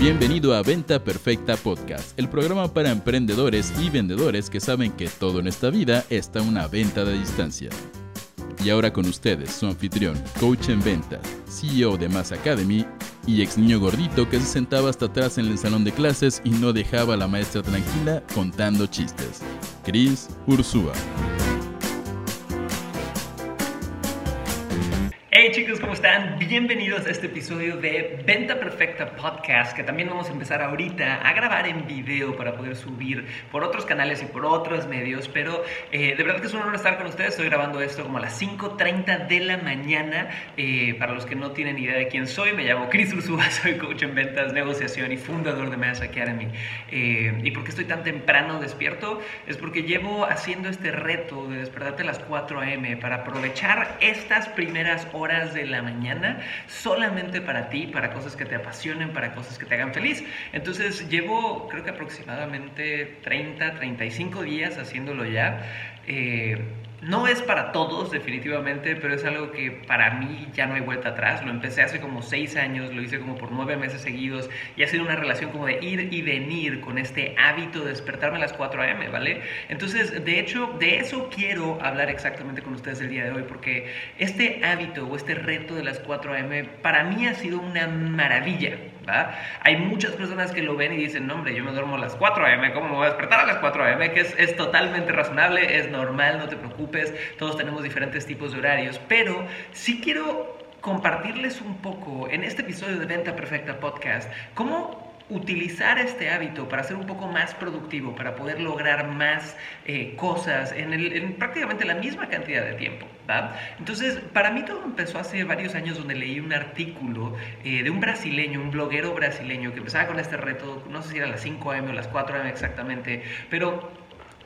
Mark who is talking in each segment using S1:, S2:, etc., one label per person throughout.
S1: Bienvenido a Venta Perfecta Podcast, el programa para emprendedores y vendedores que saben que todo en esta vida está una venta de distancia. Y ahora con ustedes, su anfitrión, coach en ventas, CEO de Mass Academy y ex niño gordito que se sentaba hasta atrás en el salón de clases y no dejaba a la maestra tranquila contando chistes, Chris Ursúa.
S2: ¿Cómo están? Bienvenidos a este episodio de Venta Perfecta Podcast, que también vamos a empezar ahorita a grabar en video para poder subir por otros canales y por otros medios, pero eh, de verdad que es un honor estar con ustedes. Estoy grabando esto como a las 5.30 de la mañana. Eh, para los que no tienen idea de quién soy, me llamo Chris Ursúa, soy coach en ventas, negociación y fundador de Mass Academy. Eh, ¿Y por qué estoy tan temprano despierto? Es porque llevo haciendo este reto de despertarte a las 4 a.m. para aprovechar estas primeras horas de la mañana solamente para ti, para cosas que te apasionen, para cosas que te hagan feliz. Entonces llevo creo que aproximadamente 30, 35 días haciéndolo ya. Eh, no es para todos, definitivamente, pero es algo que para mí ya no hay vuelta atrás. Lo empecé hace como seis años, lo hice como por nueve meses seguidos y ha sido una relación como de ir y venir con este hábito de despertarme a las 4 a.m., ¿vale? Entonces, de hecho, de eso quiero hablar exactamente con ustedes el día de hoy, porque este hábito o este reto de las 4 a.m. para mí ha sido una maravilla. Hay muchas personas que lo ven y dicen, no hombre, yo me duermo a las 4 a.m., ¿cómo me voy a despertar a las 4 a.m.? Que es totalmente razonable, es normal, no te preocupes, todos tenemos diferentes tipos de horarios, pero sí quiero compartirles un poco en este episodio de Venta Perfecta Podcast cómo utilizar este hábito para ser un poco más productivo, para poder lograr más eh, cosas en, prácticamente la misma cantidad de tiempo. Entonces, para mí todo empezó hace varios años donde leí un artículo eh, de un brasileño, un bloguero brasileño que empezaba con este reto, no sé si era las 5 am o las 4 am exactamente, pero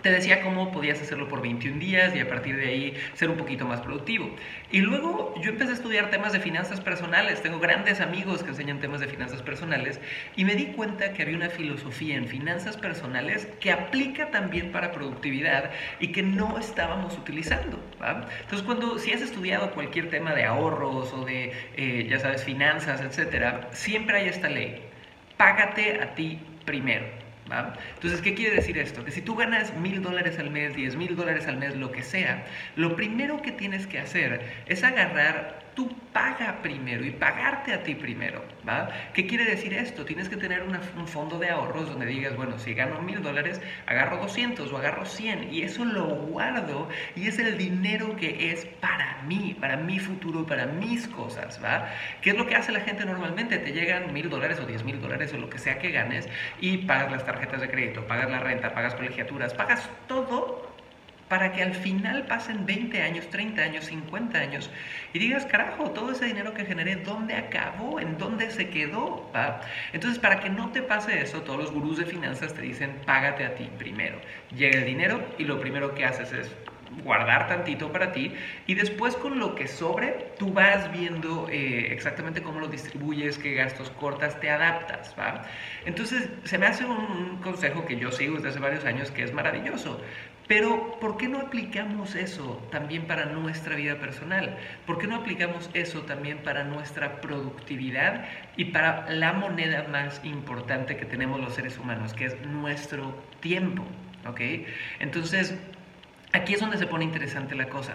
S2: te decía cómo podías hacerlo por 21 días y a partir de ahí ser un poquito más productivo. Y luego yo empecé a estudiar temas de finanzas personales. Tengo grandes amigos que enseñan temas de finanzas personales y me di cuenta que había una filosofía en finanzas personales que aplica también para productividad y que no estábamos utilizando. Entonces, cuando si has estudiado cualquier tema de ahorros o de, eh, ya sabes, finanzas, etcétera, siempre hay esta ley. Págate a ti primero. Entonces, ¿qué quiere decir esto? Que si tú ganas mil dólares al mes, diez mil dólares al mes, lo que sea, lo primero que tienes que hacer es agarrar tú paga primero y pagarte a ti primero, ¿va? ¿Qué quiere decir esto? Tienes que tener un fondo de ahorros donde digas, bueno, si gano mil dólares, agarro 200 o agarro 100 y eso lo guardo y es el dinero que es para mí, para mi futuro, para mis cosas, ¿va? ¿Qué es lo que hace la gente normalmente? Te llegan mil dólares o diez mil dólares o lo que sea que ganes y pagas las tarjetas de crédito, pagas la renta, pagas colegiaturas, pagas todo para que al final pasen 20 años, 30 años, 50 años y digas, carajo, todo ese dinero que generé, ¿dónde acabó? ¿En dónde se quedó? Entonces, para que no te pase eso, todos los gurús de finanzas te dicen, págate a ti primero. Llega el dinero y lo primero que haces es guardar tantito para ti y después con lo que sobre tú vas viendo eh, exactamente cómo lo distribuyes, qué gastos cortas, te adaptas, ¿va? Entonces se me hace un consejo que yo sigo desde hace varios años que es maravilloso. Pero, ¿por qué no aplicamos eso también para nuestra vida personal? ¿Por qué no aplicamos eso también para nuestra productividad y para la moneda más importante que tenemos los seres humanos, que es nuestro tiempo? ¿Ok? Entonces, aquí es donde se pone interesante la cosa.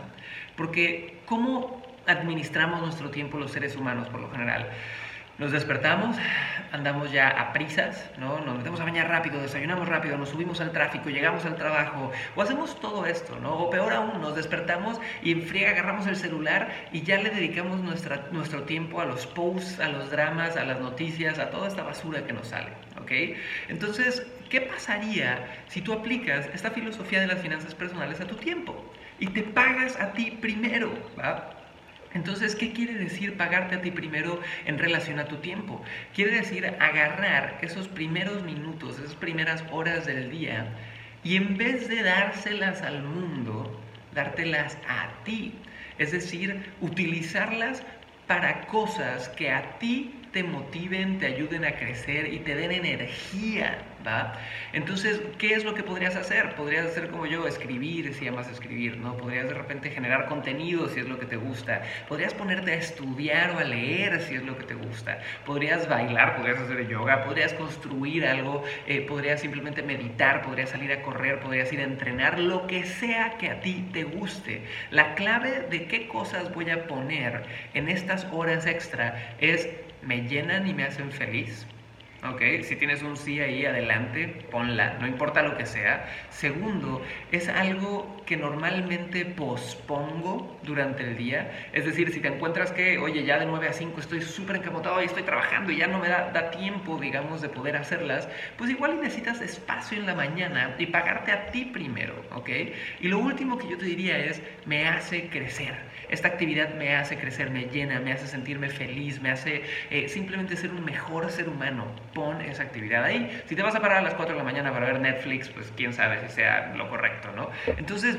S2: Porque, ¿cómo administramos nuestro tiempo los seres humanos por lo general? Nos despertamos, andamos ya a prisas, ¿no? Nos metemos a bañar rápido, desayunamos rápido, nos subimos al tráfico, llegamos al trabajo, o hacemos todo esto, ¿no? O peor aún, nos despertamos y en friega agarramos el celular y ya le dedicamos nuestra, nuestro tiempo a los posts, a los dramas, a las noticias, a toda esta basura que nos sale, ¿ok? Entonces, ¿qué pasaría si tú aplicas esta filosofía de las finanzas personales a tu tiempo? Y te pagas a ti primero, ¿va? Entonces, ¿qué quiere decir pagarte a ti primero en relación a tu tiempo? Quiere decir agarrar esos primeros minutos, esas primeras horas del día y en vez de dárselas al mundo, dártelas a ti. Es decir, utilizarlas para cosas que a ti te motiven, te ayuden a crecer y te den energía. ¿va? Entonces, ¿qué es lo que podrías hacer? Podrías hacer como yo, escribir si amas escribir, ¿no? Podrías de repente generar contenido si es lo que te gusta. Podrías ponerte a estudiar o a leer si es lo que te gusta. Podrías bailar, podrías hacer yoga, podrías construir algo, eh, podrías simplemente meditar, podrías salir a correr, podrías ir a entrenar, lo que sea que a ti te guste. La clave de qué cosas voy a poner en estas horas extra es, ¿me llenan y me hacen feliz? ¿Ok? Si tienes un sí ahí adelante, ponla, no importa lo que sea. Segundo, es algo que normalmente pospongo durante el día. Es decir, si te encuentras que, oye, ya de 9 a 5 estoy súper encapotado y estoy trabajando y ya no me da, da, tiempo, digamos, de poder hacerlas, pues igual necesitas espacio en la mañana y pagarte a ti primero, ¿ok? Y lo último que yo te diría es, me hace crecer. Esta actividad me hace crecer, me llena, me hace sentirme feliz, me hace eh, simplemente ser un mejor ser humano. Pon esa actividad ahí. Si te vas a parar a las 4 de la mañana para ver Netflix, pues quién sabe si sea lo correcto, ¿no? Entonces,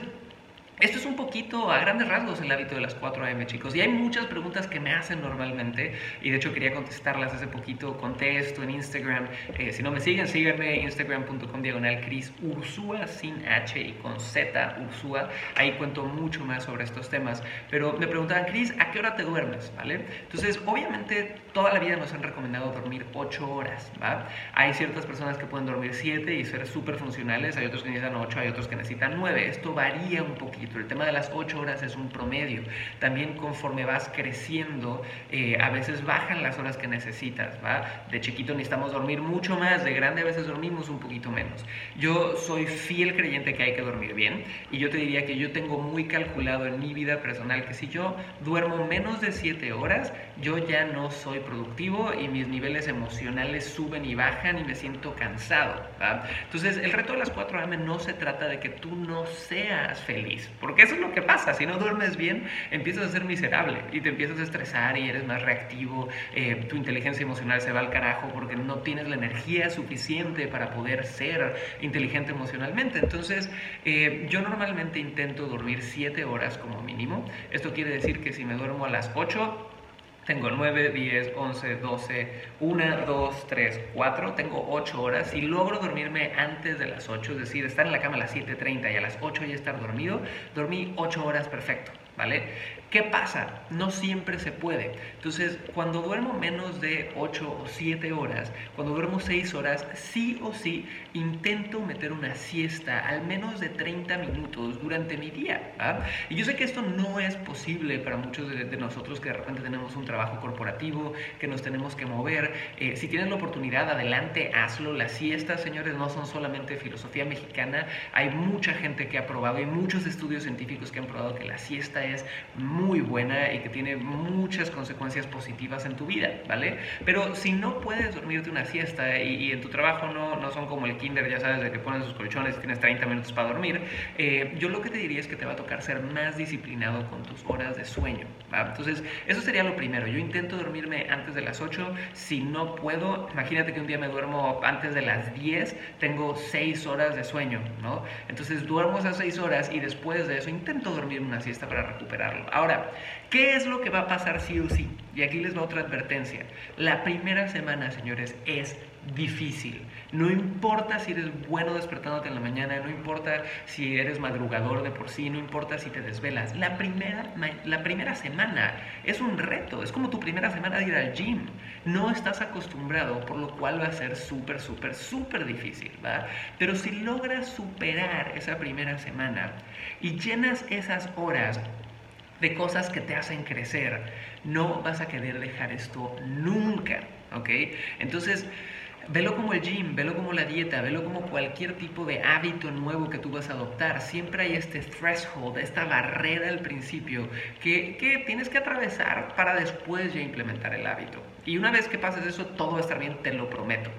S2: esto es un poquito a grandes rasgos el hábito de las 4 a.m. chicos. Y hay muchas preguntas que me hacen normalmente y de hecho quería contestarlas hace poquito. Contesto en Instagram. Eh, si no me siguen, síganme instagram.com diagonal Cris Ursúa sin H y con Z Ursúa. Ahí cuento mucho más sobre estos temas. Pero me preguntaban, Cris, ¿a qué hora te duermes? ¿Vale? Entonces, obviamente toda la vida nos han recomendado dormir 8 horas. ¿va? Hay ciertas personas que pueden dormir 7 y ser súper funcionales. Hay otros que necesitan 8, hay otros que necesitan 9. Esto varía un poquito. El tema de las 8 horas es un promedio. También conforme vas creciendo, eh, a veces bajan las horas que necesitas. ¿va? De chiquito necesitamos dormir mucho más, de grande a veces dormimos un poquito menos. Yo soy fiel creyente que hay que dormir bien y yo te diría que yo tengo muy calculado en mi vida personal que si yo duermo menos de 7 horas, yo ya no soy productivo y mis niveles emocionales suben y bajan y me siento cansado. ¿va? Entonces, el reto de las 4 AM no se trata de que tú no seas feliz. Porque eso es lo que pasa, si no duermes bien, empiezas a ser miserable y te empiezas a estresar y eres más reactivo, eh, tu inteligencia emocional se va al carajo porque no tienes la energía suficiente para poder ser inteligente emocionalmente. Entonces, eh, yo normalmente intento dormir 7 horas como mínimo. Esto quiere decir que si me duermo a las 8, tengo 9, 10, 11, 12, 1, 2, 3, 4, tengo 8 horas. Si logro dormirme antes de las 8, es decir, estar en la cama a las 7.30 y a las 8 ya estar dormido, dormí 8 horas perfecto, ¿vale? ¿Qué pasa? No siempre se puede. Entonces, cuando duermo menos de 8 o 7 horas, cuando duermo 6 horas, sí o sí intento meter una siesta al menos de 30 minutos durante mi día. Y yo sé que esto no es posible para muchos de, nosotros que de repente tenemos un trabajo corporativo, que nos tenemos que mover. Eh, si tienes la oportunidad, adelante, hazlo. Las siestas, señores, no son solamente filosofía mexicana. Hay mucha gente que ha probado, hay muchos estudios científicos que han probado que la siesta es muy muy buena y que tiene muchas consecuencias positivas en tu vida, ¿vale? Pero si no puedes dormirte una siesta y, en tu trabajo no, no, son como el kinder, ya sabes, de que pones sus colchones y tienes 30 minutos para dormir, eh, yo lo que te diría es que te va a tocar ser más disciplinado con tus horas de sueño, ¿va? Entonces, eso sería lo primero. Yo intento dormirme antes de las 8. Si no puedo, imagínate que un día me duermo antes de las 10, tengo 6 horas de sueño, ¿no? Entonces, duermo esas 6 horas y después de eso intento dormir una siesta para recuperarlo. Ahora, Ahora, ¿qué es lo que va a pasar sí o sí? Y aquí les va otra advertencia. La primera semana, señores, es difícil. No importa si eres bueno despertándote en la mañana, no importa si eres madrugador de por sí, no importa si te desvelas. La primera, la primera semana es un reto, es como tu primera semana de ir al gym. No estás acostumbrado, por lo cual va a ser súper, súper, súper difícil, ¿va? Pero si logras superar esa primera semana y llenas esas horas de cosas que te hacen crecer. No vas a querer dejar esto nunca, ¿ok? Entonces, velo como el gym, velo como la dieta, velo como cualquier tipo de hábito nuevo que tú vas a adoptar. Siempre hay este threshold, esta barrera al principio que, que tienes que atravesar para después ya implementar el hábito. Y una vez que pases eso, todo va a estar bien, te lo prometo.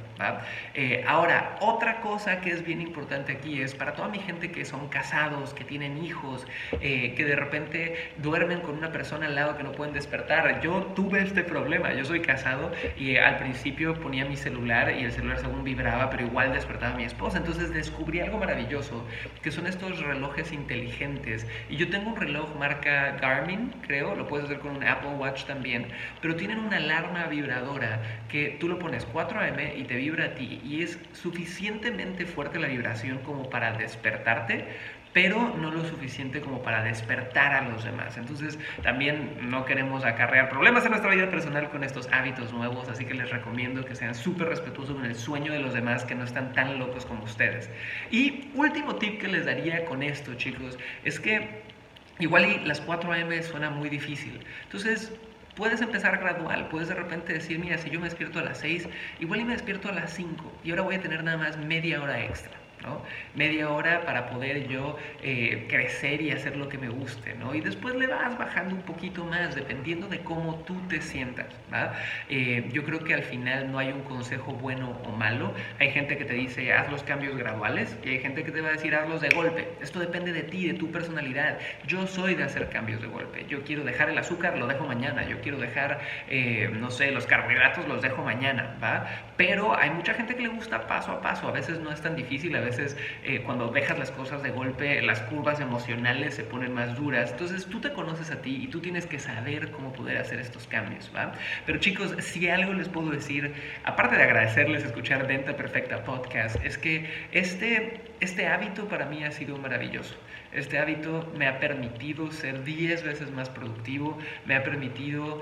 S2: Eh, ahora, otra cosa que es bien importante aquí es para toda mi gente que son casados, que tienen hijos, eh, que de repente duermen con una persona al lado que no pueden despertar. Yo tuve este problema, yo soy casado y al principio ponía mi celular y el celular según vibraba, pero igual despertaba a mi esposa. Entonces descubrí algo maravilloso, que son estos relojes inteligentes. Y yo tengo un reloj marca Garmin, creo, lo puedes hacer con un Apple Watch también, pero tienen una alarma vibradora que tú lo pones 4 AM y te vibra a ti y es suficientemente fuerte la vibración como para despertarte, pero no lo suficiente como para despertar a los demás. Entonces también no queremos acarrear problemas en nuestra vida personal con estos hábitos nuevos, así que les recomiendo que sean súper respetuosos con el sueño de los demás, que no están tan locos como ustedes. Y último tip que les daría con esto, chicos, es que igual y las 4 a.m. suena muy difícil. Entonces puedes empezar gradual, puedes de repente decir, mira, si yo me despierto a las 6, igual y me despierto a las 5 y ahora voy a tener nada más media hora extra. Media hora para poder yo eh, crecer y hacer lo que me guste, ¿no? Y después le vas bajando un poquito más, dependiendo de cómo tú te sientas, eh, yo creo que al final no hay un consejo bueno o malo. Hay gente que te dice, haz los cambios graduales, y hay gente que te va a decir, hazlos de golpe. Esto depende de ti, de tu personalidad. Yo soy de hacer cambios de golpe. Yo quiero dejar el azúcar, lo dejo mañana. Yo quiero dejar, eh, no sé, los carbohidratos, los dejo mañana, ¿va? Pero hay mucha gente que le gusta paso a paso. A veces no es tan difícil, a veces veces eh, cuando dejas las cosas de golpe, las curvas emocionales se ponen más duras. Entonces tú te conoces a ti y tú tienes que saber cómo poder hacer estos cambios, ¿va? Pero chicos, si algo les puedo decir, aparte de agradecerles escuchar Venta Perfecta Podcast, es que este, este hábito para mí ha sido maravilloso. Este hábito me ha permitido ser 10 veces más productivo, me ha permitido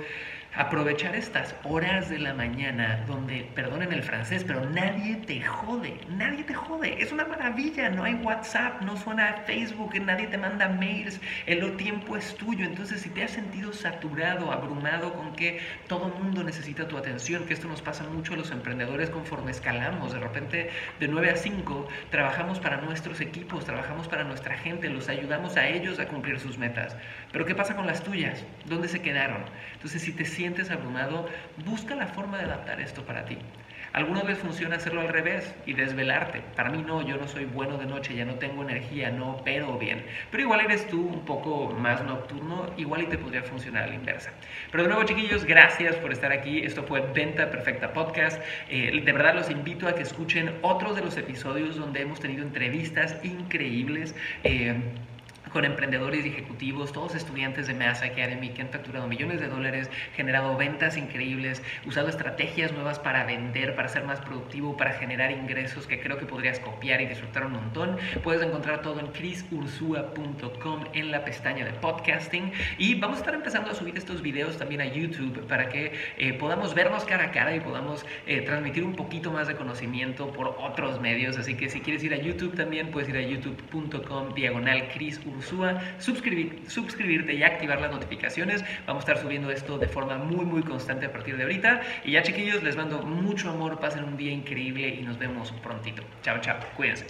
S2: aprovechar estas horas de la mañana donde, perdonen el francés, pero nadie te jode, nadie te jode, es una maravilla, no hay WhatsApp, no suena Facebook, nadie te manda mails, el tiempo es tuyo, entonces si te has sentido saturado, abrumado con que todo el mundo necesita tu atención, que esto nos pasa mucho a los emprendedores conforme escalamos, de repente de 9 a 5 trabajamos para nuestros equipos, trabajamos para nuestra gente, los ayudamos a ellos a cumplir sus metas, pero ¿qué pasa con las tuyas? ¿Dónde se quedaron? Entonces si te sientes abrumado, busca la forma de adaptar esto para ti. Algunas veces funciona hacerlo al revés y desvelarte. Para mí no, yo no soy bueno de noche, ya no tengo energía, no opero bien. Pero igual eres tú un poco más nocturno, igual y te podría funcionar a la inversa. Pero de nuevo, chiquillos, gracias por estar aquí. Esto fue Venta Perfecta Podcast. Eh, de verdad los invito a que escuchen otros de los episodios donde hemos tenido entrevistas increíbles. Eh, con emprendedores y ejecutivos, todos estudiantes de Mass Academy que han facturado millones de dólares, generado ventas increíbles, usado estrategias nuevas para vender, para ser más productivo, para generar ingresos que creo que podrías copiar y disfrutar un montón. Puedes encontrar todo en chrisursua.com en la pestaña de podcasting y vamos a estar empezando a subir estos videos también a YouTube para que eh, podamos vernos cara a cara y podamos eh, transmitir un poquito más de conocimiento por otros medios. Así que si quieres ir a YouTube también puedes ir a youtube.com diagonal Chris suscribir, suscribirte y activar las notificaciones. Vamos a estar subiendo esto de forma muy, muy constante a partir de ahorita. Y ya, chiquillos, les mando mucho amor, pasen un día increíble y nos vemos prontito. Chao, chao, cuídense.